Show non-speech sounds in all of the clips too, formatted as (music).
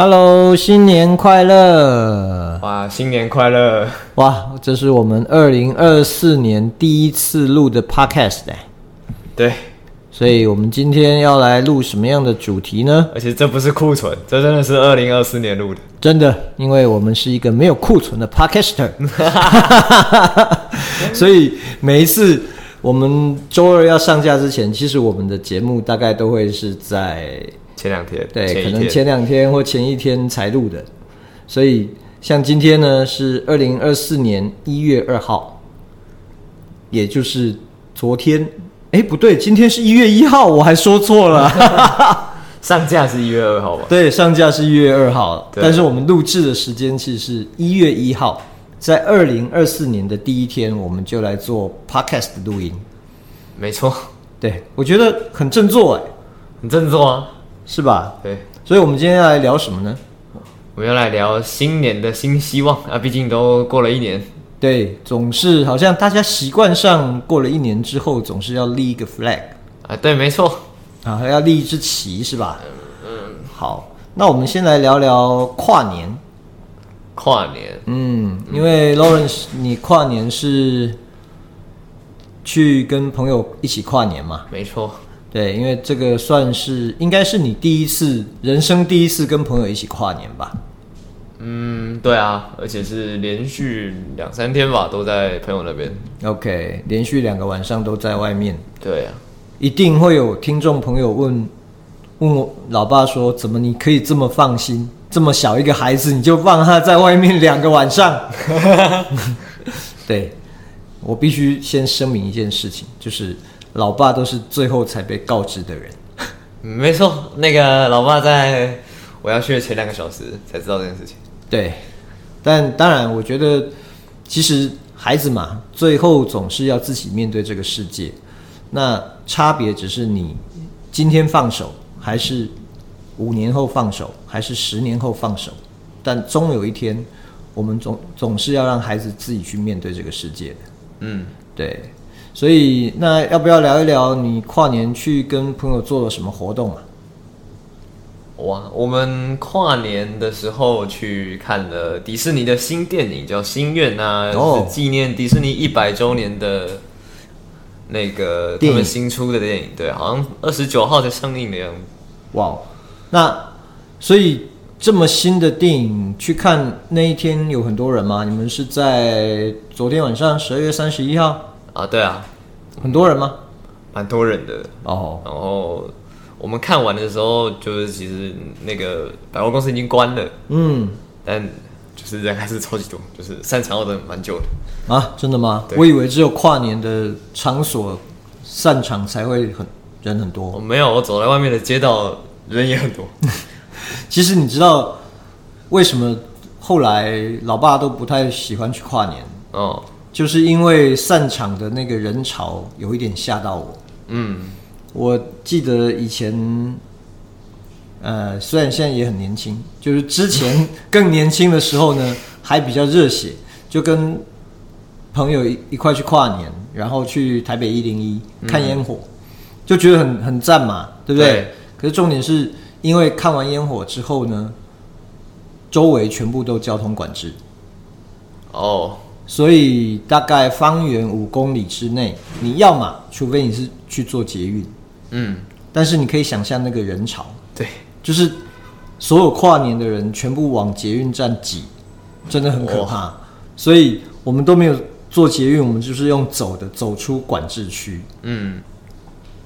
Hello，新年快乐！哇，新年快乐！哇，这是我们二零二四年第一次录的 Podcast 哎。对，所以我们今天要来录什么样的主题呢？而且这不是库存，这真的是二零二四年录的。真的，因为我们是一个没有库存的 Podcaster，(laughs) 所以每一次我们周二要上架之前，其实我们的节目大概都会是在。前两天，对，可能前两天或前一天才录的，所以像今天呢是二零二四年一月二号，也就是昨天，哎，不对，今天是一月一号，我还说错了，(laughs) 上架是一月二号吧？对，上架是一月二号，但是我们录制的时间其实是一月一号，在二零二四年的第一天，我们就来做 podcast 录音，没错，对，我觉得很振作哎，很振作啊。是吧？对，所以我们今天要来聊什么呢？我们要来聊新年的新希望啊！毕竟都过了一年，对，总是好像大家习惯上过了一年之后，总是要立一个 flag 啊。对，没错，啊，要立一支旗是吧？嗯嗯。好，那我们先来聊聊跨年。跨年，嗯，因为 Lawrence，你跨年是去跟朋友一起跨年嘛？没错。对，因为这个算是应该是你第一次人生第一次跟朋友一起跨年吧？嗯，对啊，而且是连续两三天吧，都在朋友那边。OK，连续两个晚上都在外面。对啊，一定会有听众朋友问问我老爸说：“怎么你可以这么放心？这么小一个孩子，你就放他在外面两个晚上？” (laughs) (laughs) 对，我必须先声明一件事情，就是。老爸都是最后才被告知的人，没错。那个老爸在我要去的前两个小时才知道这件事情。对，但当然，我觉得其实孩子嘛，最后总是要自己面对这个世界。那差别只是你今天放手，还是五年后放手，还是十年后放手。但终有一天，我们总总是要让孩子自己去面对这个世界的。嗯，对。所以，那要不要聊一聊你跨年去跟朋友做了什么活动啊？哇，我们跨年的时候去看了迪士尼的新电影，叫《心愿》啊，哦，是纪念迪士尼一百周年的那个他们新出的电影，对，好像二十九号才上映的样子。哇，那所以这么新的电影去看那一天有很多人吗？你们是在昨天晚上十二月三十一号？啊，对啊，很多人吗？蛮多人的哦。然后我们看完的时候，就是其实那个百货公司已经关了，嗯，但就是人还是超级多，就是散场的蛮久的啊。真的吗？我以为只有跨年的场所散场才会很人很多。哦，没有，我走在外面的街道人也很多。(laughs) 其实你知道为什么后来老爸都不太喜欢去跨年？哦。就是因为散场的那个人潮有一点吓到我。嗯，我记得以前，呃，虽然现在也很年轻，就是之前更年轻的时候呢，还比较热血，就跟朋友一一块去跨年，然后去台北一零一看烟火，就觉得很很赞嘛，对不对？对。可是重点是因为看完烟火之后呢，周围全部都交通管制。哦。所以大概方圆五公里之内，你要嘛，除非你是去做捷运，嗯，但是你可以想象那个人潮，对，就是所有跨年的人全部往捷运站挤，真的很可怕。所以我们都没有做捷运，我们就是用走的，走出管制区，嗯，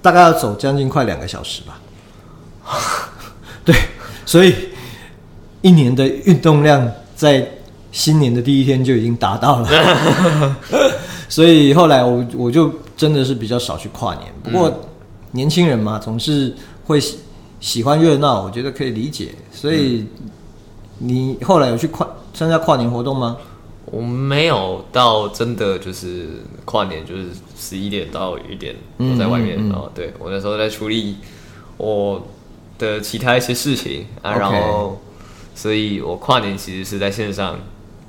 大概要走将近快两个小时吧。(laughs) 对，所以一年的运动量在新年的第一天就已经达到了，(laughs) 所以后来我我就真的是比较少去跨年。不过年轻人嘛，总是会喜喜欢热闹，我觉得可以理解。所以你后来有去跨参加跨年活动吗？我没有到真的就是跨年，就是十一点到一点我在外面哦。嗯嗯嗯、对我那时候在处理我的其他一些事情啊然后所以我跨年其实是在线上。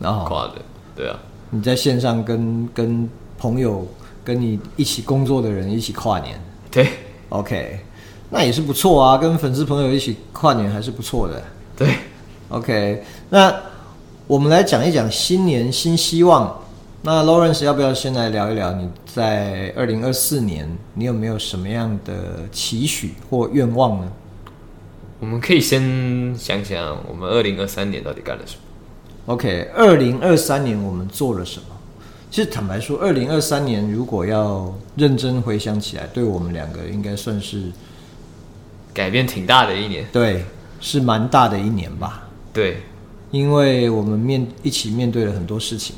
然后跨的，对啊，你在线上跟跟朋友、跟你一起工作的人一起跨年，对，OK，那也是不错啊，跟粉丝朋友一起跨年还是不错的，对，OK，那我们来讲一讲新年新希望。那 Lawrence 要不要先来聊一聊你在二零二四年你有没有什么样的期许或愿望呢？我们可以先想想我们二零二三年到底干了什么。OK，二零二三年我们做了什么？其实坦白说，二零二三年如果要认真回想起来，对我们两个应该算是改变挺大的一年。对，是蛮大的一年吧？对，因为我们面一起面对了很多事情，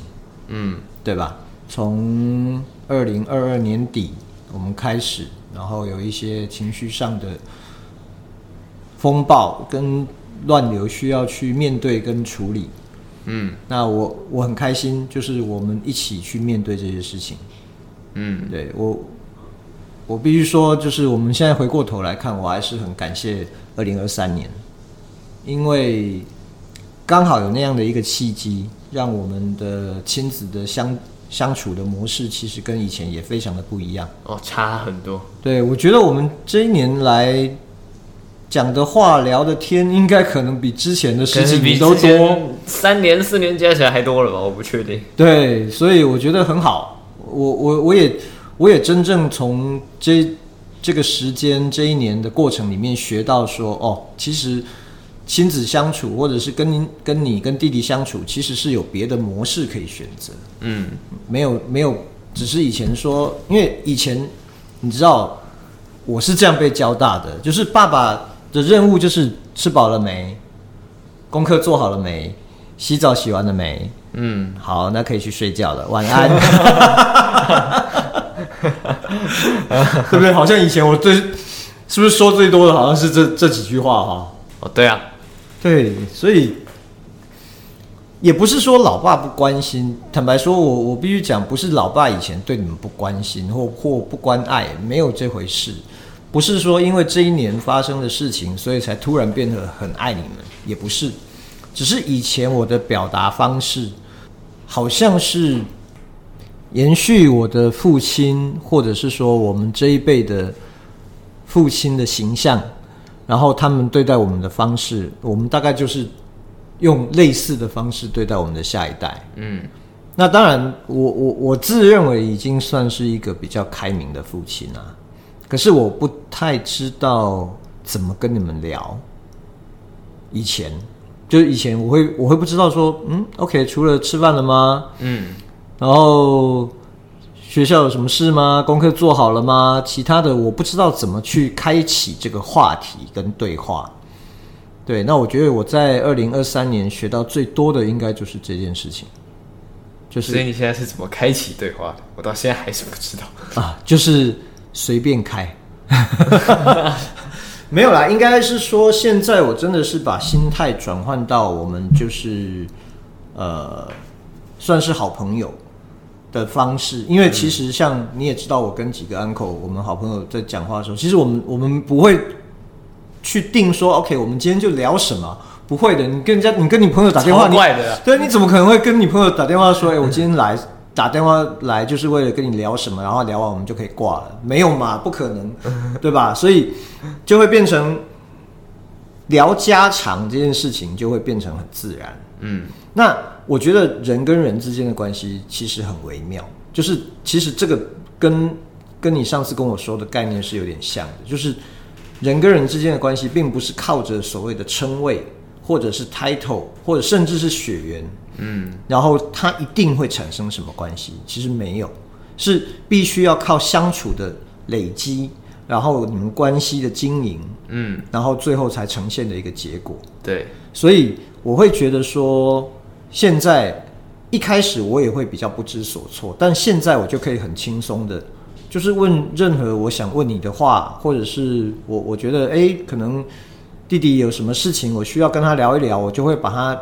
嗯，对吧？从二零二二年底我们开始，然后有一些情绪上的风暴跟乱流需要去面对跟处理。嗯，那我我很开心，就是我们一起去面对这些事情。嗯，对我，我必须说，就是我们现在回过头来看，我还是很感谢二零二三年，因为刚好有那样的一个契机，让我们的亲子的相相处的模式，其实跟以前也非常的不一样。哦，差很多。对，我觉得我们这一年来。讲的话、聊的天，应该可能比之前的事情比都多，三年四年加起来还多了吧？我不确定。对，所以我觉得很好。我我我也我也真正从这这个时间这一年的过程里面学到说，哦，其实亲子相处，或者是跟您跟你跟弟弟相处，其实是有别的模式可以选择。嗯，没有没有，只是以前说，因为以前你知道，我是这样被教大的，就是爸爸。的任务就是吃饱了没，功课做好了没，洗澡洗完了没？嗯，好，那可以去睡觉了，晚安。(laughs) (laughs) 对不对？好像以前我最是不是说最多的好像是这这几句话哈？哦，对啊，对，所以也不是说老爸不关心。坦白说，我我必须讲，不是老爸以前对你们不关心或或不关爱，没有这回事。不是说因为这一年发生的事情，所以才突然变得很爱你们，也不是，只是以前我的表达方式，好像是延续我的父亲，或者是说我们这一辈的父亲的形象，然后他们对待我们的方式，我们大概就是用类似的方式对待我们的下一代。嗯，那当然我，我我我自认为已经算是一个比较开明的父亲啊。可是我不太知道怎么跟你们聊。以前，就是以前我会我会不知道说，嗯，OK，除了吃饭了吗？嗯，然后学校有什么事吗？功课做好了吗？其他的我不知道怎么去开启这个话题跟对话。对，那我觉得我在二零二三年学到最多的应该就是这件事情。就是，所以你现在是怎么开启对话的？我到现在还是不知道啊，就是。随便开，(laughs) 没有啦，应该是说现在我真的是把心态转换到我们就是呃，算是好朋友的方式，因为其实像你也知道，我跟几个 uncle 我们好朋友在讲话的时候，其实我们我们不会去定说 OK，我们今天就聊什么，不会的。你跟人家，你跟你朋友打电话，怪的，对，你怎么可能会跟你朋友打电话说，哎，我今天来。打电话来就是为了跟你聊什么，然后聊完我们就可以挂了，没有嘛？(laughs) 不可能，对吧？所以就会变成聊家常这件事情就会变成很自然。嗯，那我觉得人跟人之间的关系其实很微妙，就是其实这个跟跟你上次跟我说的概念是有点像的，就是人跟人之间的关系并不是靠着所谓的称谓，或者是 title，或者甚至是血缘。嗯，然后它一定会产生什么关系？其实没有，是必须要靠相处的累积，然后你们关系的经营，嗯，然后最后才呈现的一个结果。对，所以我会觉得说，现在一开始我也会比较不知所措，但现在我就可以很轻松的，就是问任何我想问你的话，或者是我我觉得哎，可能弟弟有什么事情我需要跟他聊一聊，我就会把他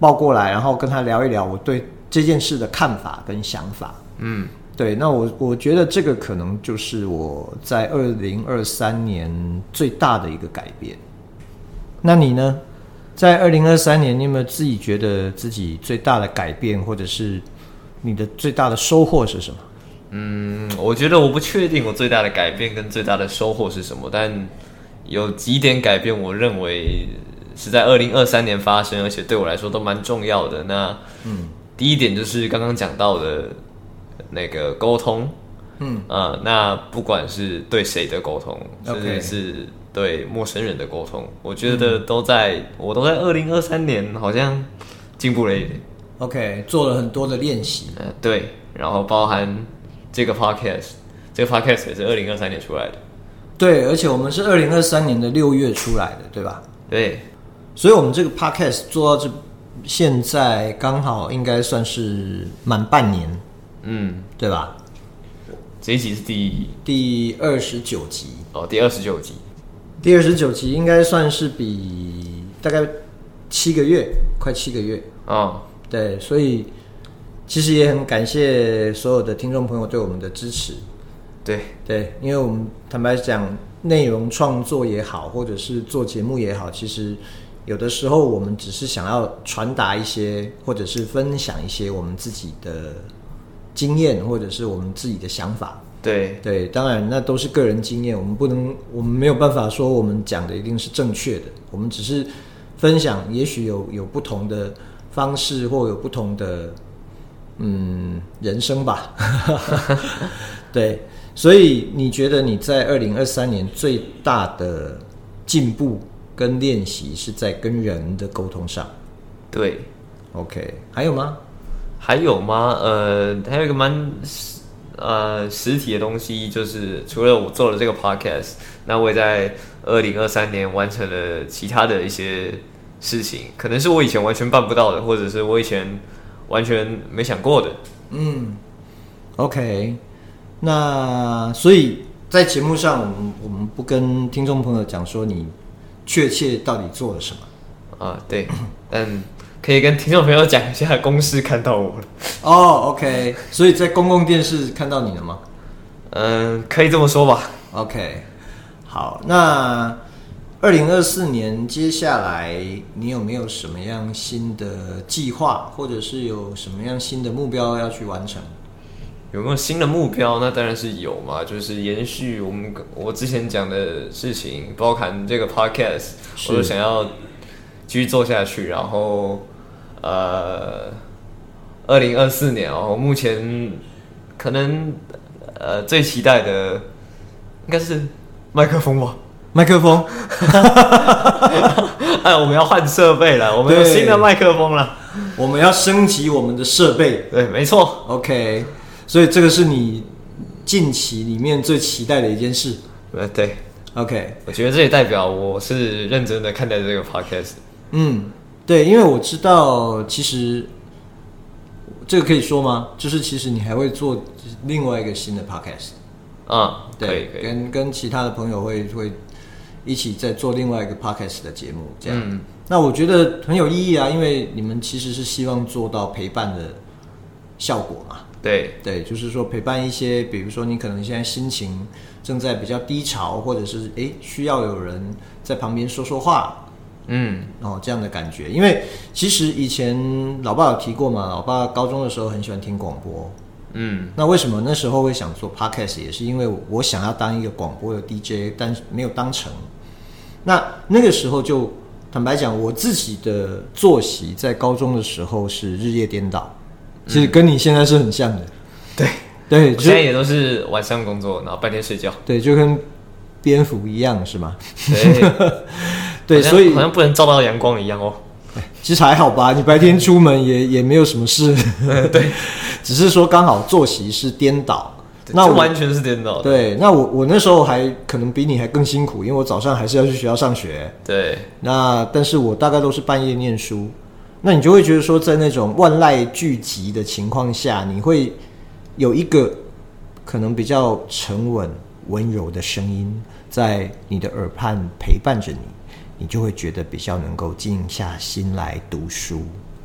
抱过来，然后跟他聊一聊我对这件事的看法跟想法。嗯，对，那我我觉得这个可能就是我在二零二三年最大的一个改变。那你呢？在二零二三年，你有没有自己觉得自己最大的改变，或者是你的最大的收获是什么？嗯，我觉得我不确定我最大的改变跟最大的收获是什么，但有几点改变，我认为是在二零二三年发生，而且对我来说都蛮重要的。那嗯，第一点就是刚刚讲到的那个沟通，嗯啊、呃，那不管是对谁的沟通，甚至是。对陌生人的沟通，我觉得都在，嗯、我都在二零二三年好像进步了一点。OK，做了很多的练习。呃，对，然后包含这个 podcast，这个 podcast 也是二零二三年出来的。对，而且我们是二零二三年的六月出来的，对吧？对，所以我们这个 podcast 做到这现在刚好应该算是满半年，嗯，对吧？这一集是第第二十九集。哦，第二十九集。第二十九集应该算是比大概七个月，快七个月。啊，哦、对，所以其实也很感谢所有的听众朋友对我们的支持，对。对，因为我们坦白讲，内容创作也好，或者是做节目也好，其实有的时候我们只是想要传达一些，或者是分享一些我们自己的经验，或者是我们自己的想法。对对，当然那都是个人经验，我们不能，我们没有办法说我们讲的一定是正确的，我们只是分享，也许有有不同的方式，或有不同的嗯人生吧。(laughs) 对，所以你觉得你在二零二三年最大的进步跟练习是在跟人的沟通上？对，OK，还有吗？还有吗？呃，还有一个蛮。呃，实体的东西就是除了我做了这个 podcast，那我也在二零二三年完成了其他的一些事情，可能是我以前完全办不到的，或者是我以前完全没想过的。嗯，OK，那所以在节目上，我们我们不跟听众朋友讲说你确切到底做了什么啊？对，(coughs) 但。可以跟听众朋友讲一下，公司看到我了哦。Oh, OK，所以在公共电视看到你了吗？嗯，可以这么说吧。OK，好，那二零二四年接下来你有没有什么样新的计划，或者是有什么样新的目标要去完成？有没有新的目标？那当然是有嘛，就是延续我们我之前讲的事情，包含这个 Podcast，我都想要。继续做下去，然后，呃，二零二四年哦，目前可能呃最期待的应该是麦克风吧，麦克风，(laughs) 哎，我们要换设备了，我们有新的麦克风了，我们要升级我们的设备，对，没错，OK，所以这个是你近期里面最期待的一件事，呃，对，OK，我觉得这也代表我是认真的看待这个 podcast。嗯，对，因为我知道，其实这个可以说吗？就是其实你还会做另外一个新的 podcast 啊，对，跟跟其他的朋友会会一起在做另外一个 podcast 的节目，这样。嗯，那我觉得很有意义啊，因为你们其实是希望做到陪伴的效果嘛。对对，就是说陪伴一些，比如说你可能现在心情正在比较低潮，或者是诶需要有人在旁边说说话。嗯，哦，这样的感觉，因为其实以前老爸有提过嘛，老爸高中的时候很喜欢听广播，嗯，那为什么那时候会想做 podcast，也是因为我想要当一个广播的 DJ，但是没有当成。那那个时候就坦白讲，我自己的作息在高中的时候是日夜颠倒，其实跟你现在是很像的，对、嗯、对，我现在也都是晚上工作，然后白天睡觉，对，就跟蝙蝠一样，是吗？对。(laughs) 对，所以好像不能照到阳光一样哦。其实还好吧，你白天出门也也没有什么事。(laughs) 对，只是说刚好作息是颠倒，那完全是颠倒。对，那我我那时候还可能比你还更辛苦，因为我早上还是要去学校上学。对，那但是我大概都是半夜念书，那你就会觉得说，在那种万籁俱寂的情况下，你会有一个可能比较沉稳、温柔的声音在你的耳畔陪伴着你，你就会觉得比较能够静下心来读书。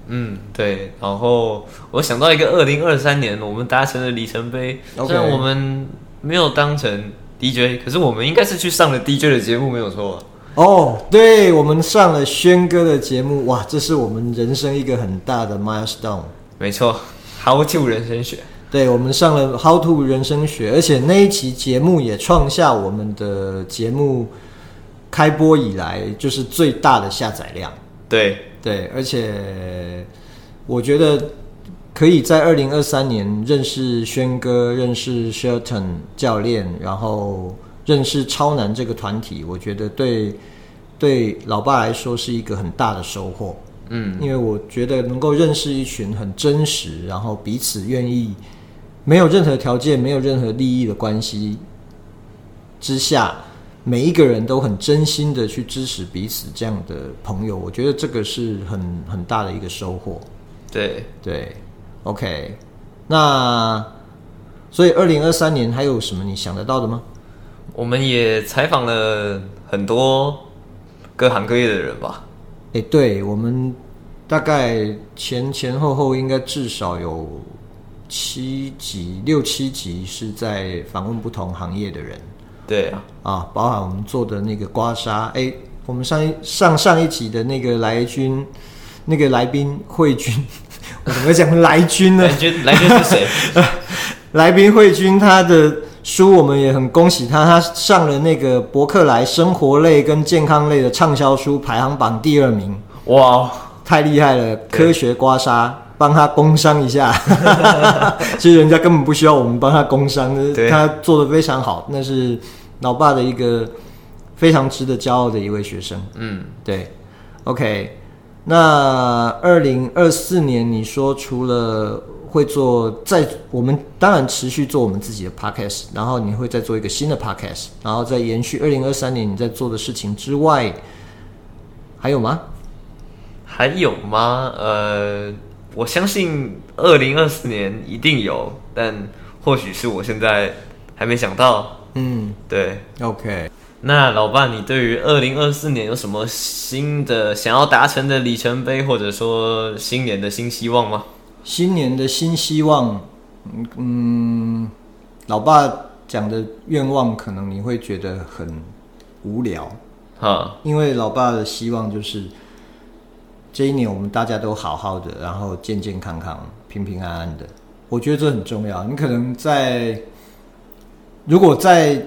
嗯，对。然后我想到一个二零二三年我们达成的里程碑.虽然我们没有当成 DJ，可是我们应该是去上了 DJ 的节目，没有错。哦，oh, 对，我们上了轩哥的节目，哇，这是我们人生一个很大的 milestone。没错，How to 人生学。对，我们上了 How to 人生学，而且那一期节目也创下我们的节目开播以来就是最大的下载量。对对，而且我觉得可以在二零二三年认识轩哥，认识 Shelton 教练，然后。认识超男这个团体，我觉得对对老爸来说是一个很大的收获。嗯，因为我觉得能够认识一群很真实，然后彼此愿意，没有任何条件、没有任何利益的关系之下，每一个人都很真心的去支持彼此这样的朋友，我觉得这个是很很大的一个收获。对对，OK，那所以二零二三年还有什么你想得到的吗？我们也采访了很多各行各业的人吧？哎，对，我们大概前前后后应该至少有七集、六七集是在访问不同行业的人。对啊，啊，包含我们做的那个刮痧。哎，我们上一上上一集的那个来军，那个来宾慧君，(laughs) 我怎么讲来军呢？来军，来军是谁？(laughs) 来宾慧君，他的。书我们也很恭喜他，他上了那个博客来生活类跟健康类的畅销书排行榜第二名，哇，太厉害了！科学刮痧，帮他工商一下，(laughs) 其实人家根本不需要我们帮他工商，他做的非常好，那是老爸的一个非常值得骄傲的一位学生。嗯，对，OK，那二零二四年你说除了。会做在我们当然持续做我们自己的 podcast，然后你会再做一个新的 podcast，然后再延续二零二三年你在做的事情之外，还有吗？还有吗？呃，我相信二零二四年一定有，但或许是我现在还没想到。嗯，对，OK。那老爸，你对于二零二四年有什么新的想要达成的里程碑，或者说新年的新希望吗？新年的新希望，嗯，老爸讲的愿望可能你会觉得很无聊，哈，因为老爸的希望就是这一年我们大家都好好的，然后健健康康、平平安安的。我觉得这很重要。你可能在如果在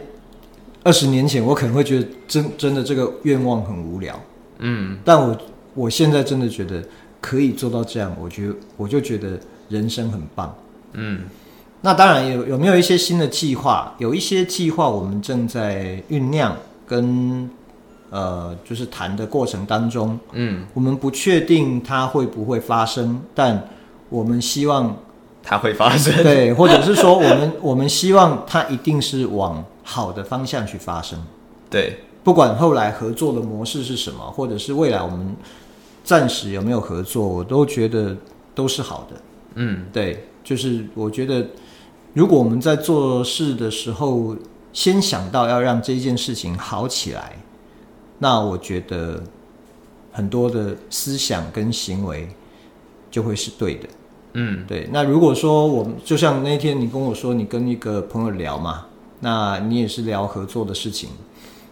二十年前，我可能会觉得真真的这个愿望很无聊，嗯，但我我现在真的觉得。可以做到这样，我觉得我就觉得人生很棒。嗯，那当然有有没有一些新的计划？有一些计划我们正在酝酿跟呃，就是谈的过程当中。嗯，我们不确定它会不会发生，但我们希望它会发生。对，或者是说我们 (laughs) 我们希望它一定是往好的方向去发生。对，不管后来合作的模式是什么，或者是未来我们。暂时有没有合作，我都觉得都是好的。嗯，对，就是我觉得，如果我们在做事的时候，先想到要让这件事情好起来，那我觉得很多的思想跟行为就会是对的。嗯，对。那如果说我们就像那天你跟我说，你跟一个朋友聊嘛，那你也是聊合作的事情，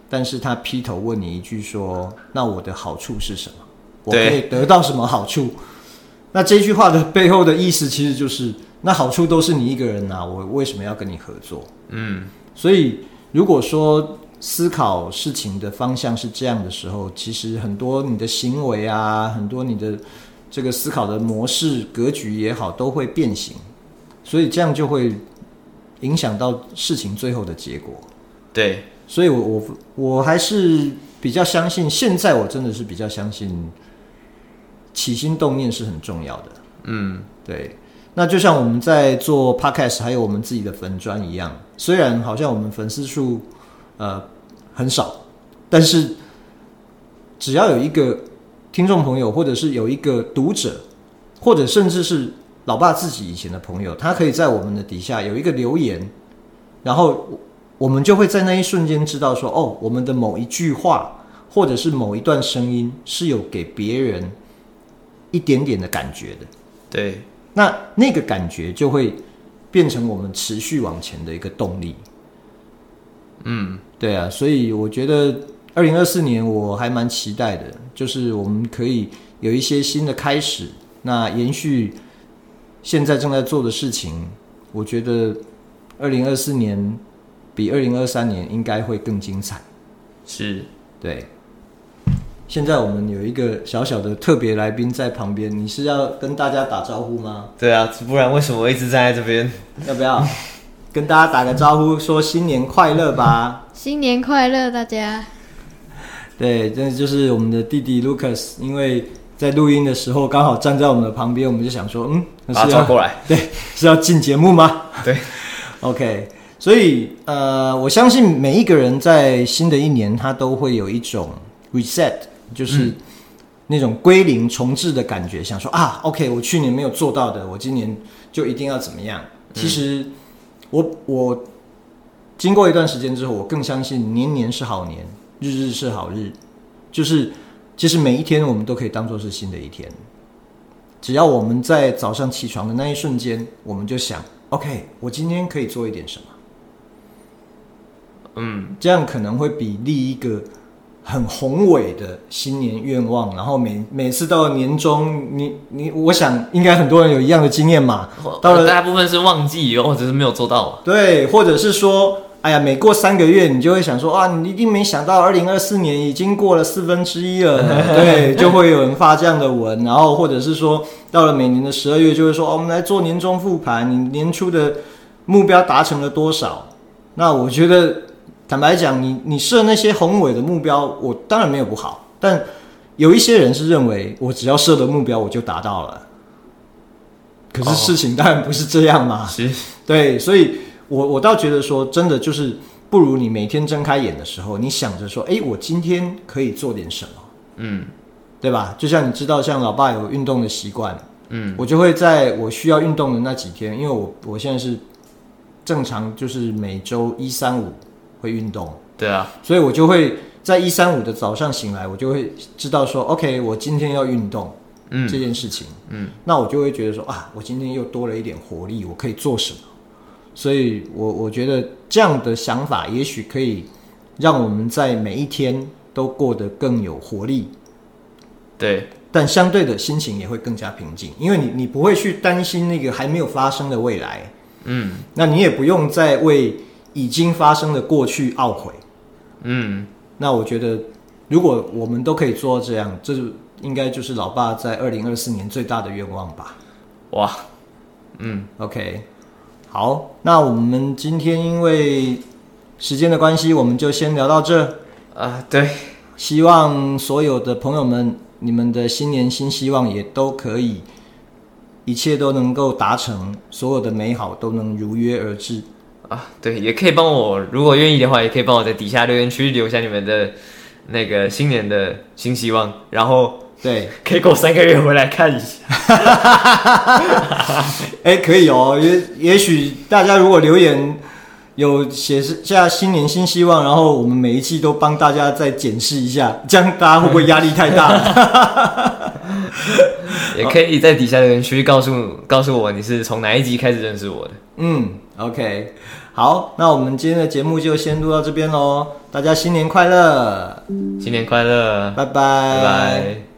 但是他劈头问你一句说：“那我的好处是什么？”我可以得到什么好处？那这句话的背后的意思，其实就是那好处都是你一个人拿，我为什么要跟你合作？嗯，所以如果说思考事情的方向是这样的时候，其实很多你的行为啊，很多你的这个思考的模式、格局也好，都会变形，所以这样就会影响到事情最后的结果。对，所以我我我还是比较相信，现在我真的是比较相信。起心动念是很重要的，嗯，对。那就像我们在做 podcast，还有我们自己的粉专一样，虽然好像我们粉丝数呃很少，但是只要有一个听众朋友，或者是有一个读者，或者甚至是老爸自己以前的朋友，他可以在我们的底下有一个留言，然后我们就会在那一瞬间知道说，哦，我们的某一句话，或者是某一段声音，是有给别人一点点的感觉的。对，那那个感觉就会变成我们持续往前的一个动力。嗯，对啊，所以我觉得二零二四年我还蛮期待的，就是我们可以有一些新的开始，那延续现在正在做的事情。我觉得二零二四年比二零二三年应该会更精彩。是，对。现在我们有一个小小的特别来宾在旁边，你是要跟大家打招呼吗？对啊，不然为什么我一直站在这边？要不要？跟大家打个招呼，说新年快乐吧！新年快乐，大家。对，这就是我们的弟弟 Lucas，因为在录音的时候刚好站在我们的旁边，我们就想说，嗯，把他抓过来，对，是要进节目吗？对，(laughs) OK。所以呃，我相信每一个人在新的一年，他都会有一种 reset，就是那种归零重置的感觉，想说啊，OK，我去年没有做到的，我今年就一定要怎么样？其实。嗯我我经过一段时间之后，我更相信年年是好年，日日是好日。就是其实每一天我们都可以当做是新的一天，只要我们在早上起床的那一瞬间，我们就想：OK，我今天可以做一点什么？嗯，这样可能会比立一个。很宏伟的新年愿望，然后每每次到了年终，你你，我想应该很多人有一样的经验嘛。到了大部分是忘记，或者是没有做到。对，或者是说，哎呀，每过三个月，你就会想说，啊，你一定没想到，二零二四年已经过了四分之一了。(laughs) 对，就会有人发这样的文，然后或者是说，到了每年的十二月，就会说，哦，我们来做年终复盘，你年初的目标达成了多少？那我觉得。坦白讲，你你设那些宏伟的目标，我当然没有不好，但有一些人是认为我只要设的目标我就达到了，可是事情当然不是这样嘛。(laughs) 是，对，所以我我倒觉得说，真的就是不如你每天睁开眼的时候，你想着说，哎，我今天可以做点什么，嗯，对吧？就像你知道，像老爸有运动的习惯，嗯，我就会在我需要运动的那几天，因为我我现在是正常就是每周一三五。会运动，对啊，所以我就会在一三五的早上醒来，我就会知道说，OK，我今天要运动，嗯，这件事情，嗯，那我就会觉得说啊，我今天又多了一点活力，我可以做什么？所以我我觉得这样的想法，也许可以让我们在每一天都过得更有活力，对，但相对的心情也会更加平静，因为你你不会去担心那个还没有发生的未来，嗯，那你也不用再为。已经发生的过去懊悔，嗯，那我觉得，如果我们都可以做到这样，这就应该就是老爸在二零二四年最大的愿望吧。哇，嗯，OK，好，那我们今天因为时间的关系，我们就先聊到这。啊，对，希望所有的朋友们，你们的新年新希望也都可以，一切都能够达成，所有的美好都能如约而至。啊，对，也可以帮我，如果愿意的话，也可以帮我在底下留言区留下你们的那个新年的新希望，然后对，(laughs) 可以过三个月回来看一下。(laughs) 哎，可以哦，也也许大家如果留言有写下新年新希望，然后我们每一期都帮大家再检视一下，这样大家会不会压力太大？(laughs) 也可以在底下留言区告诉告诉我你是从哪一集开始认识我的。嗯 ok 好那我们今天的节目就先录到这边喽大家新年快乐。新年快乐。拜拜。拜拜。